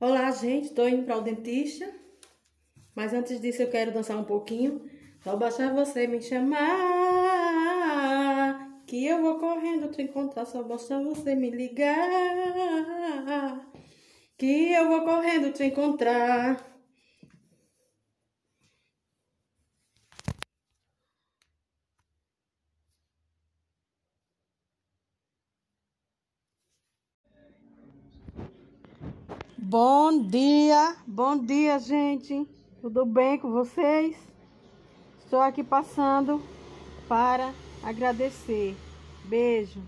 Olá, gente, estou indo para o dentista. Mas antes disso eu quero dançar um pouquinho. Só basta você me chamar. Que eu vou correndo te encontrar. Só basta você me ligar. Que eu vou correndo te encontrar. Bom dia, bom dia, gente. Tudo bem com vocês? Estou aqui passando para agradecer. Beijo.